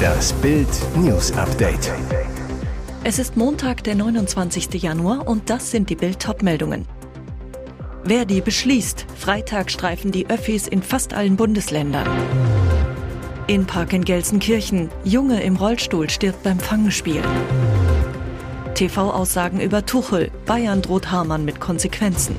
Das Bild News Update. Es ist Montag, der 29. Januar und das sind die Bild meldungen Verdi beschließt, Freitag streifen die Öffis in fast allen Bundesländern. In Park in Gelsenkirchen, Junge im Rollstuhl stirbt beim Fangespiel. TV-Aussagen über Tuchel, Bayern droht Hamann mit Konsequenzen.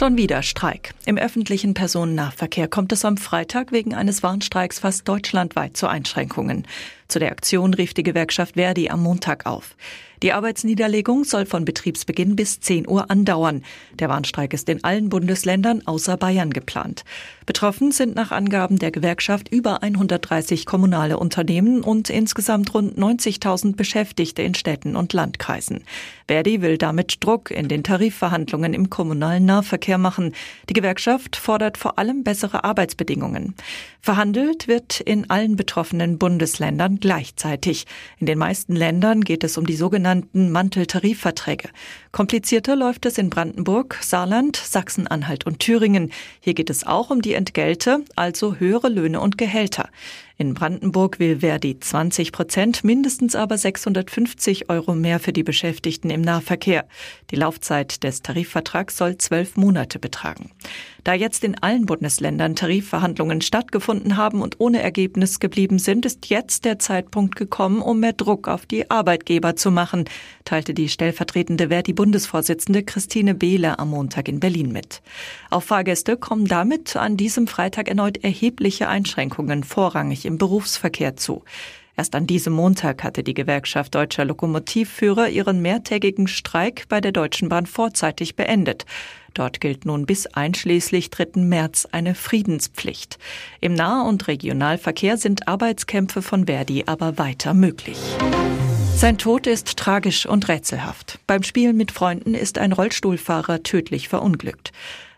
Schon wieder Streik. Im öffentlichen Personennahverkehr kommt es am Freitag wegen eines Warnstreiks fast deutschlandweit zu Einschränkungen. Zu der Aktion rief die Gewerkschaft Verdi am Montag auf. Die Arbeitsniederlegung soll von Betriebsbeginn bis 10 Uhr andauern. Der Warnstreik ist in allen Bundesländern außer Bayern geplant. Betroffen sind nach Angaben der Gewerkschaft über 130 kommunale Unternehmen und insgesamt rund 90.000 Beschäftigte in Städten und Landkreisen. Verdi will damit Druck in den Tarifverhandlungen im kommunalen Nahverkehr machen. Die Gewerkschaft fordert vor allem bessere Arbeitsbedingungen. Verhandelt wird in allen betroffenen Bundesländern gleichzeitig. In den meisten Ländern geht es um die sogenannten Manteltarifverträge. Komplizierter läuft es in Brandenburg, Saarland, Sachsen-Anhalt und Thüringen. Hier geht es auch um die Entgelte, also höhere Löhne und Gehälter. In Brandenburg will Verdi 20 Prozent, mindestens aber 650 Euro mehr für die Beschäftigten im Nahverkehr. Die Laufzeit des Tarifvertrags soll zwölf Monate betragen. Da jetzt in allen Bundesländern Tarifverhandlungen stattgefunden haben und ohne Ergebnis geblieben sind, ist jetzt der Zeitpunkt gekommen, um mehr Druck auf die Arbeitgeber zu machen, teilte die stellvertretende Verdi-Bundesvorsitzende Christine Behle am Montag in Berlin mit. Auf Fahrgäste kommen damit an diesem Freitag erneut erhebliche Einschränkungen vorrangig im Berufsverkehr zu. Erst an diesem Montag hatte die Gewerkschaft deutscher Lokomotivführer ihren mehrtägigen Streik bei der Deutschen Bahn vorzeitig beendet. Dort gilt nun bis einschließlich 3. März eine Friedenspflicht. Im Nah- und Regionalverkehr sind Arbeitskämpfe von Verdi aber weiter möglich. Sein Tod ist tragisch und rätselhaft. Beim Spielen mit Freunden ist ein Rollstuhlfahrer tödlich verunglückt.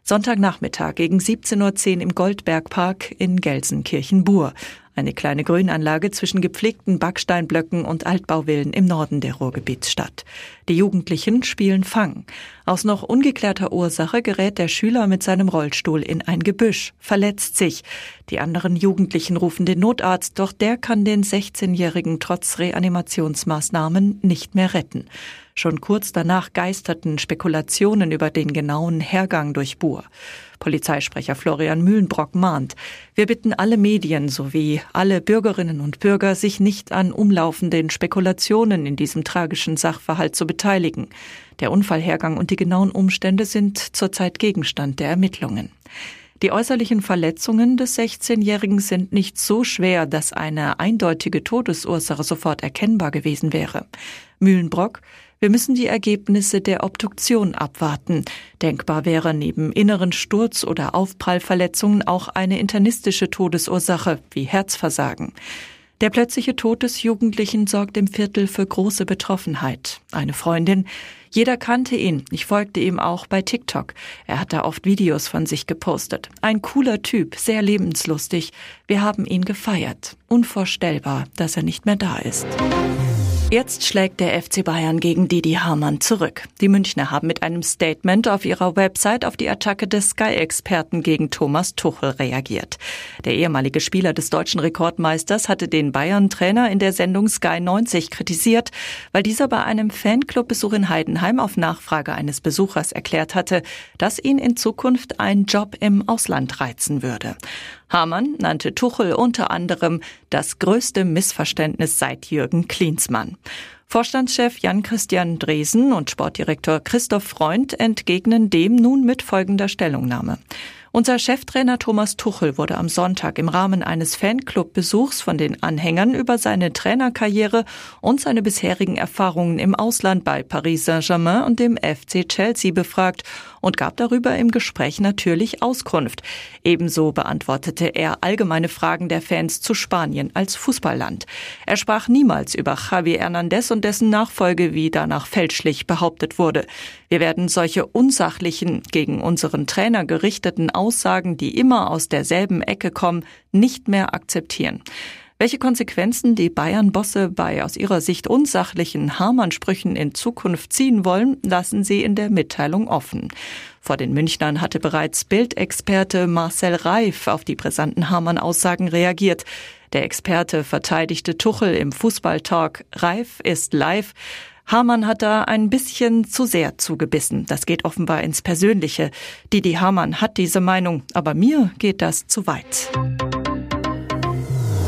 Sonntagnachmittag gegen 17.10 Uhr im Goldbergpark in Gelsenkirchen-Bur. Eine kleine Grünanlage zwischen gepflegten Backsteinblöcken und Altbauvillen im Norden der Ruhrgebietsstadt. Die Jugendlichen spielen Fang. Aus noch ungeklärter Ursache gerät der Schüler mit seinem Rollstuhl in ein Gebüsch, verletzt sich. Die anderen Jugendlichen rufen den Notarzt, doch der kann den 16-Jährigen trotz Reanimationsmaßnahmen nicht mehr retten. Schon kurz danach geisterten Spekulationen über den genauen Hergang durch Bur. Polizeisprecher Florian Mühlenbrock mahnt, wir bitten alle Medien sowie alle Bürgerinnen und Bürger, sich nicht an umlaufenden Spekulationen in diesem tragischen Sachverhalt zu beteiligen. Der Unfallhergang und die genauen Umstände sind zurzeit Gegenstand der Ermittlungen. Die äußerlichen Verletzungen des 16-Jährigen sind nicht so schwer, dass eine eindeutige Todesursache sofort erkennbar gewesen wäre. Mühlenbrock wir müssen die Ergebnisse der Obduktion abwarten. Denkbar wäre neben inneren Sturz- oder Aufprallverletzungen auch eine internistische Todesursache wie Herzversagen. Der plötzliche Tod des Jugendlichen sorgt im Viertel für große Betroffenheit. Eine Freundin, jeder kannte ihn. Ich folgte ihm auch bei TikTok. Er hat da oft Videos von sich gepostet. Ein cooler Typ, sehr lebenslustig. Wir haben ihn gefeiert. Unvorstellbar, dass er nicht mehr da ist. Jetzt schlägt der FC Bayern gegen Didi Hamann zurück. Die Münchner haben mit einem Statement auf ihrer Website auf die Attacke des Sky-Experten gegen Thomas Tuchel reagiert. Der ehemalige Spieler des deutschen Rekordmeisters hatte den Bayern-Trainer in der Sendung Sky 90 kritisiert, weil dieser bei einem Fanclub-Besuch in Heidenheim auf Nachfrage eines Besuchers erklärt hatte, dass ihn in Zukunft ein Job im Ausland reizen würde. Hamann nannte Tuchel unter anderem das größte Missverständnis seit Jürgen Klinsmann. Vorstandschef Jan-Christian Dresen und Sportdirektor Christoph Freund entgegnen dem nun mit folgender Stellungnahme. Unser Cheftrainer Thomas Tuchel wurde am Sonntag im Rahmen eines Fanclub-Besuchs von den Anhängern über seine Trainerkarriere und seine bisherigen Erfahrungen im Ausland bei Paris Saint-Germain und dem FC Chelsea befragt und gab darüber im Gespräch natürlich Auskunft. Ebenso beantwortete er allgemeine Fragen der Fans zu Spanien als Fußballland. Er sprach niemals über Javi Hernandez und dessen Nachfolge, wie danach fälschlich behauptet wurde. Wir werden solche unsachlichen, gegen unseren Trainer gerichteten Aussagen, die immer aus derselben Ecke kommen, nicht mehr akzeptieren. Welche Konsequenzen die Bayern-Bosse bei aus ihrer Sicht unsachlichen Hamann-Sprüchen in Zukunft ziehen wollen, lassen sie in der Mitteilung offen. Vor den Münchnern hatte bereits Bildexperte Marcel Reif auf die brisanten Hamann-Aussagen reagiert. Der Experte verteidigte Tuchel im Fußballtalk. Reif ist live. Hamann hat da ein bisschen zu sehr zugebissen. Das geht offenbar ins Persönliche. Didi Hamann hat diese Meinung, aber mir geht das zu weit.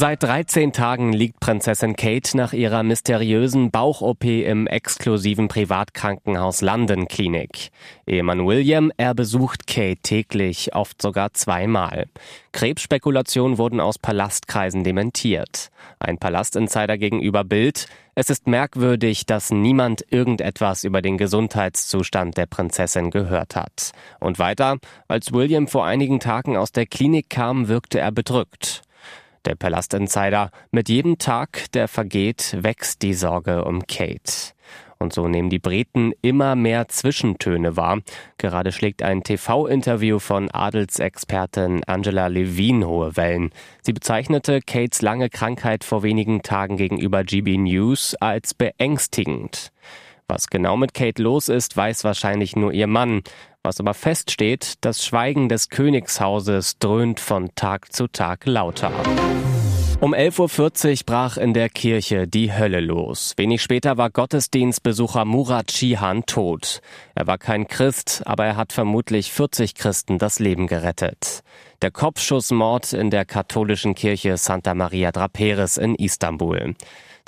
Seit 13 Tagen liegt Prinzessin Kate nach ihrer mysteriösen Bauch-OP im exklusiven Privatkrankenhaus London Klinik. Ehemann William, er besucht Kate täglich, oft sogar zweimal. Krebsspekulationen wurden aus Palastkreisen dementiert. Ein Palastinsider gegenüber Bild. Es ist merkwürdig, dass niemand irgendetwas über den Gesundheitszustand der Prinzessin gehört hat. Und weiter, als William vor einigen Tagen aus der Klinik kam, wirkte er bedrückt. Der Palastinsider, mit jedem Tag, der vergeht, wächst die Sorge um Kate. Und so nehmen die Briten immer mehr Zwischentöne wahr. Gerade schlägt ein TV-Interview von Adelsexpertin Angela Levine hohe Wellen. Sie bezeichnete Kates lange Krankheit vor wenigen Tagen gegenüber GB News als beängstigend. Was genau mit Kate los ist, weiß wahrscheinlich nur ihr Mann. Was aber feststeht, das Schweigen des Königshauses dröhnt von Tag zu Tag lauter. Um 11.40 Uhr brach in der Kirche die Hölle los. Wenig später war Gottesdienstbesucher Murat Shihan tot. Er war kein Christ, aber er hat vermutlich 40 Christen das Leben gerettet. Der Kopfschussmord in der katholischen Kirche Santa Maria Draperis in Istanbul.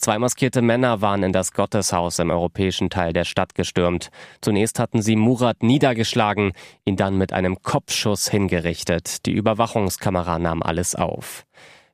Zwei maskierte Männer waren in das Gotteshaus im europäischen Teil der Stadt gestürmt. Zunächst hatten sie Murat niedergeschlagen, ihn dann mit einem Kopfschuss hingerichtet. Die Überwachungskamera nahm alles auf.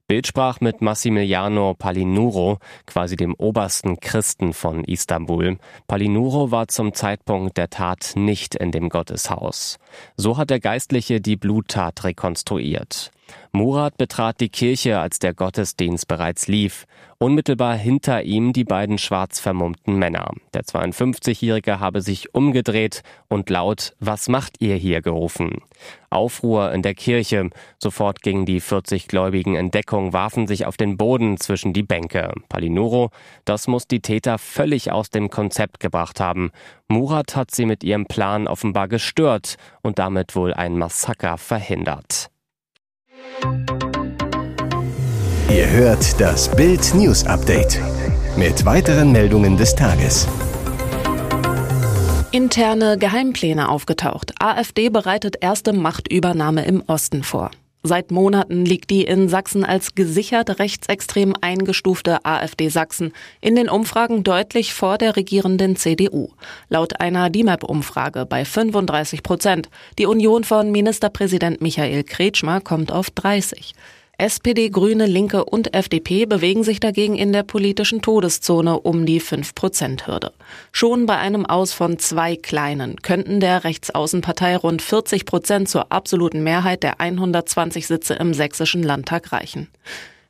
Bild sprach mit Massimiliano Palinuro, quasi dem obersten Christen von Istanbul. Palinuro war zum Zeitpunkt der Tat nicht in dem Gotteshaus. So hat der Geistliche die Bluttat rekonstruiert. Murat betrat die Kirche, als der Gottesdienst bereits lief. Unmittelbar hinter ihm die beiden schwarz vermummten Männer. Der 52-Jährige habe sich umgedreht und laut Was macht ihr hier gerufen. Aufruhr in der Kirche. Sofort gingen die 40 Gläubigen in Deckung, warfen sich auf den Boden zwischen die Bänke. Palinuro, das muss die Täter völlig aus dem Konzept gebracht haben. Murat hat sie mit ihrem Plan offenbar gestört und damit wohl ein Massaker verhindert. Ihr hört das Bild News Update mit weiteren Meldungen des Tages. Interne Geheimpläne aufgetaucht. AfD bereitet erste Machtübernahme im Osten vor. Seit Monaten liegt die in Sachsen als gesichert rechtsextrem eingestufte AfD Sachsen in den Umfragen deutlich vor der regierenden CDU. Laut einer DIMAP-Umfrage bei 35 Prozent. Die Union von Ministerpräsident Michael Kretschmer kommt auf 30. SPD, Grüne, Linke und FDP bewegen sich dagegen in der politischen Todeszone um die 5-Prozent-Hürde. Schon bei einem Aus von zwei Kleinen könnten der Rechtsaußenpartei rund 40 Prozent zur absoluten Mehrheit der 120 Sitze im sächsischen Landtag reichen.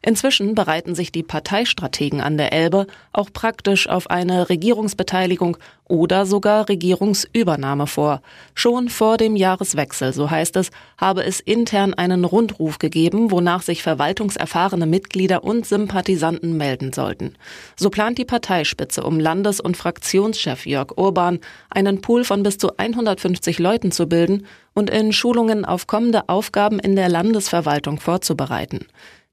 Inzwischen bereiten sich die Parteistrategen an der Elbe auch praktisch auf eine Regierungsbeteiligung oder sogar Regierungsübernahme vor. Schon vor dem Jahreswechsel, so heißt es, habe es intern einen Rundruf gegeben, wonach sich verwaltungserfahrene Mitglieder und Sympathisanten melden sollten. So plant die Parteispitze um Landes- und Fraktionschef Jörg Urban, einen Pool von bis zu 150 Leuten zu bilden und in Schulungen auf kommende Aufgaben in der Landesverwaltung vorzubereiten.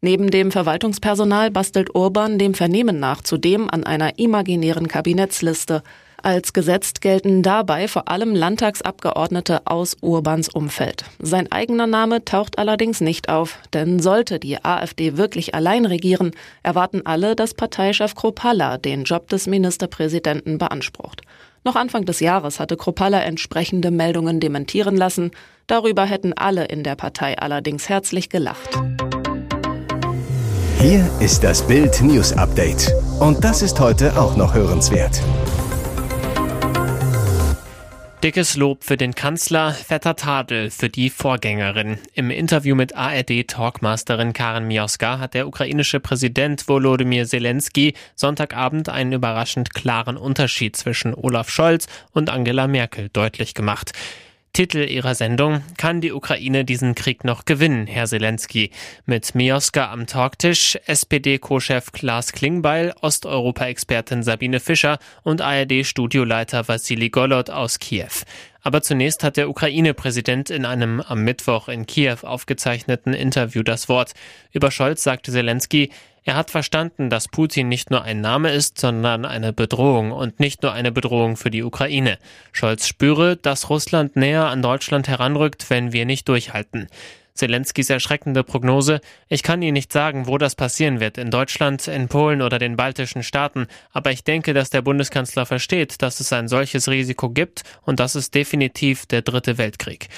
Neben dem Verwaltungspersonal bastelt Urban dem Vernehmen nach zudem an einer imaginären Kabinettsliste. Als gesetzt gelten dabei vor allem Landtagsabgeordnete aus Urbans Umfeld. Sein eigener Name taucht allerdings nicht auf, denn sollte die AfD wirklich allein regieren, erwarten alle, dass Parteichef Kropalla den Job des Ministerpräsidenten beansprucht. Noch Anfang des Jahres hatte Kropalla entsprechende Meldungen dementieren lassen. Darüber hätten alle in der Partei allerdings herzlich gelacht. Hier ist das Bild News Update. Und das ist heute auch noch hörenswert. Dickes Lob für den Kanzler, fetter Tadel für die Vorgängerin. Im Interview mit ARD-Talkmasterin Karen Mioska hat der ukrainische Präsident Volodymyr Zelensky Sonntagabend einen überraschend klaren Unterschied zwischen Olaf Scholz und Angela Merkel deutlich gemacht. Titel ihrer Sendung Kann die Ukraine diesen Krieg noch gewinnen, Herr Zelensky? Mit Mioska am Talktisch, SPD-Co-Chef Klaas Klingbeil, Osteuropa-Expertin Sabine Fischer und ARD-Studioleiter Vassili Golod aus Kiew. Aber zunächst hat der Ukraine-Präsident in einem am Mittwoch in Kiew aufgezeichneten Interview das Wort. Über Scholz sagte Zelensky, er hat verstanden, dass Putin nicht nur ein Name ist, sondern eine Bedrohung und nicht nur eine Bedrohung für die Ukraine. Scholz spüre, dass Russland näher an Deutschland heranrückt, wenn wir nicht durchhalten. Zelenskys erschreckende Prognose, ich kann Ihnen nicht sagen, wo das passieren wird, in Deutschland, in Polen oder den baltischen Staaten, aber ich denke, dass der Bundeskanzler versteht, dass es ein solches Risiko gibt und das ist definitiv der dritte Weltkrieg.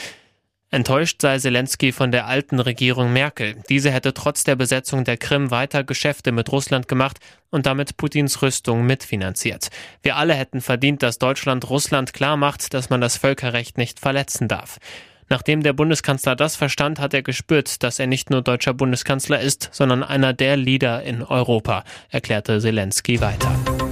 Enttäuscht sei Zelensky von der alten Regierung Merkel. Diese hätte trotz der Besetzung der Krim weiter Geschäfte mit Russland gemacht und damit Putins Rüstung mitfinanziert. Wir alle hätten verdient, dass Deutschland Russland klarmacht, dass man das Völkerrecht nicht verletzen darf. Nachdem der Bundeskanzler das verstand, hat er gespürt, dass er nicht nur deutscher Bundeskanzler ist, sondern einer der Leader in Europa, erklärte Zelensky weiter.